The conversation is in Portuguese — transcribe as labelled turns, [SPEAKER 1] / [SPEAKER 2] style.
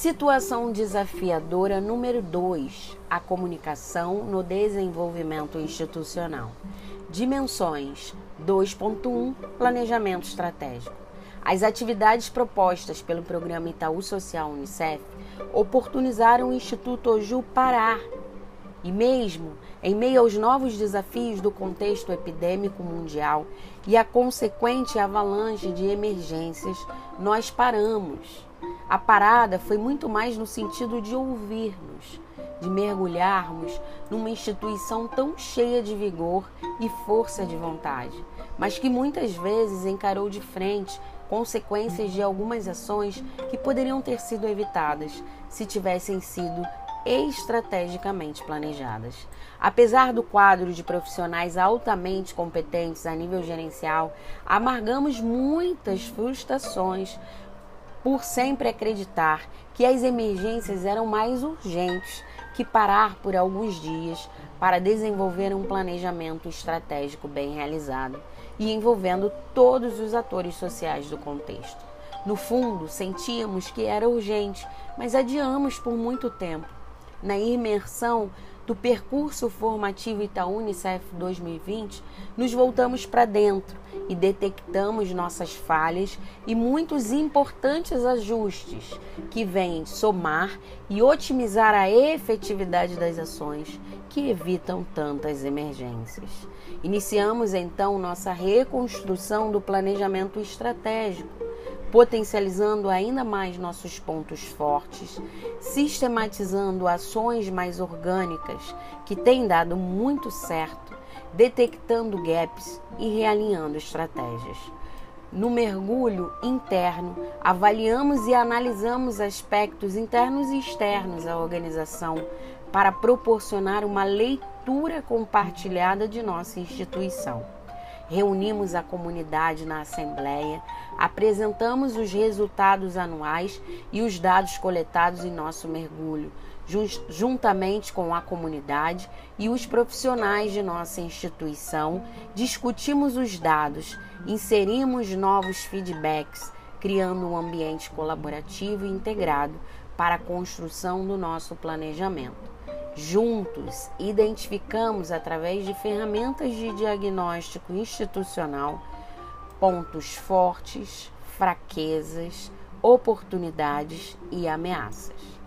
[SPEAKER 1] Situação desafiadora número 2: a comunicação no desenvolvimento institucional. Dimensões 2.1 Planejamento estratégico. As atividades propostas pelo programa Itaú Social Unicef oportunizaram o Instituto Oju parar e mesmo em meio aos novos desafios do contexto epidêmico mundial e a consequente avalanche de emergências, nós paramos. A parada foi muito mais no sentido de ouvirmos, de mergulharmos numa instituição tão cheia de vigor e força de vontade, mas que muitas vezes encarou de frente consequências de algumas ações que poderiam ter sido evitadas se tivessem sido estrategicamente planejadas. Apesar do quadro de profissionais altamente competentes a nível gerencial, amargamos muitas frustrações por sempre acreditar que as emergências eram mais urgentes que parar por alguns dias para desenvolver um planejamento estratégico bem realizado e envolvendo todos os atores sociais do contexto. No fundo, sentíamos que era urgente, mas adiamos por muito tempo. Na imersão do percurso formativo Itaú Unicef 2020, nos voltamos para dentro e detectamos nossas falhas e muitos importantes ajustes que vêm somar e otimizar a efetividade das ações que evitam tantas emergências. Iniciamos então nossa reconstrução do planejamento estratégico, potencializando ainda mais nossos pontos fortes, sistematizando ações mais orgânicas que têm dado muito certo, detectando gaps e realinhando estratégias. No mergulho interno, avaliamos e analisamos aspectos internos e externos à organização para proporcionar uma leitura compartilhada de nossa instituição. Reunimos a comunidade na Assembleia, apresentamos os resultados anuais e os dados coletados em nosso mergulho, juntamente com a comunidade e os profissionais de nossa instituição, discutimos os dados, inserimos novos feedbacks, criando um ambiente colaborativo e integrado para a construção do nosso planejamento. Juntos, identificamos através de ferramentas de diagnóstico institucional pontos fortes, fraquezas, oportunidades e ameaças.